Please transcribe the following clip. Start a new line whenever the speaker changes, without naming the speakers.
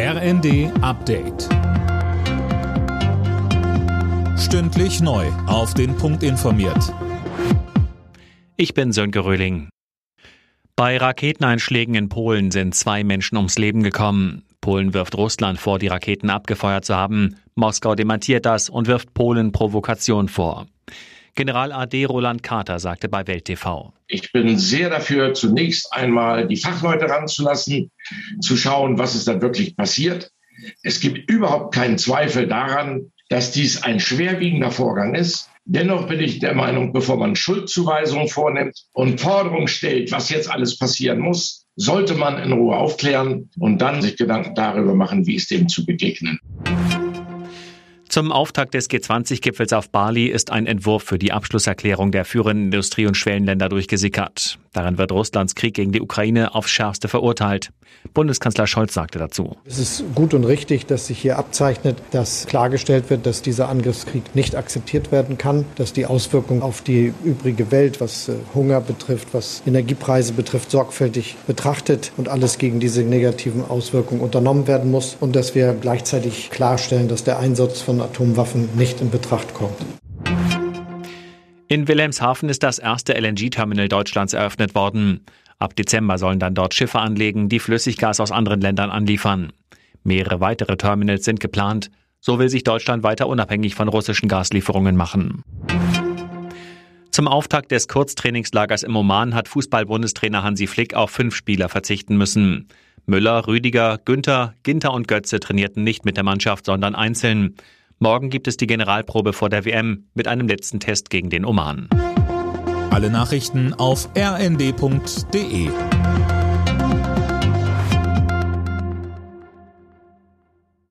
RND Update. Stündlich neu. Auf den Punkt informiert.
Ich bin Sönke Röhling. Bei Raketeneinschlägen in Polen sind zwei Menschen ums Leben gekommen. Polen wirft Russland vor, die Raketen abgefeuert zu haben. Moskau dementiert das und wirft Polen Provokation vor. General AD Roland Carter sagte bei Welt TV.
Ich bin sehr dafür, zunächst einmal die Fachleute ranzulassen, zu schauen, was ist da wirklich passiert. Es gibt überhaupt keinen Zweifel daran, dass dies ein schwerwiegender Vorgang ist. Dennoch bin ich der Meinung, bevor man Schuldzuweisungen vornimmt und Forderungen stellt, was jetzt alles passieren muss, sollte man in Ruhe aufklären und dann sich Gedanken darüber machen, wie es dem zu begegnen.
Zum Auftakt des G20-Gipfels auf Bali ist ein Entwurf für die Abschlusserklärung der führenden Industrie- und Schwellenländer durchgesickert. Darin wird Russlands Krieg gegen die Ukraine aufs Schärfste verurteilt. Bundeskanzler Scholz sagte dazu.
Es ist gut und richtig, dass sich hier abzeichnet, dass klargestellt wird, dass dieser Angriffskrieg nicht akzeptiert werden kann, dass die Auswirkungen auf die übrige Welt, was äh, Hunger betrifft, was Energiepreise betrifft, sorgfältig betrachtet und alles gegen diese negativen Auswirkungen unternommen werden muss und dass wir gleichzeitig klarstellen, dass der Einsatz von Atomwaffen nicht in Betracht kommt.
In Wilhelmshaven ist das erste LNG-Terminal Deutschlands eröffnet worden. Ab Dezember sollen dann dort Schiffe anlegen, die Flüssiggas aus anderen Ländern anliefern. Mehrere weitere Terminals sind geplant. So will sich Deutschland weiter unabhängig von russischen Gaslieferungen machen. Zum Auftakt des Kurztrainingslagers im Oman hat Fußball-Bundestrainer Hansi Flick auf fünf Spieler verzichten müssen. Müller, Rüdiger, Günther, Ginter und Götze trainierten nicht mit der Mannschaft, sondern einzeln. Morgen gibt es die Generalprobe vor der WM mit einem letzten Test gegen den Oman.
Alle Nachrichten auf rnd.de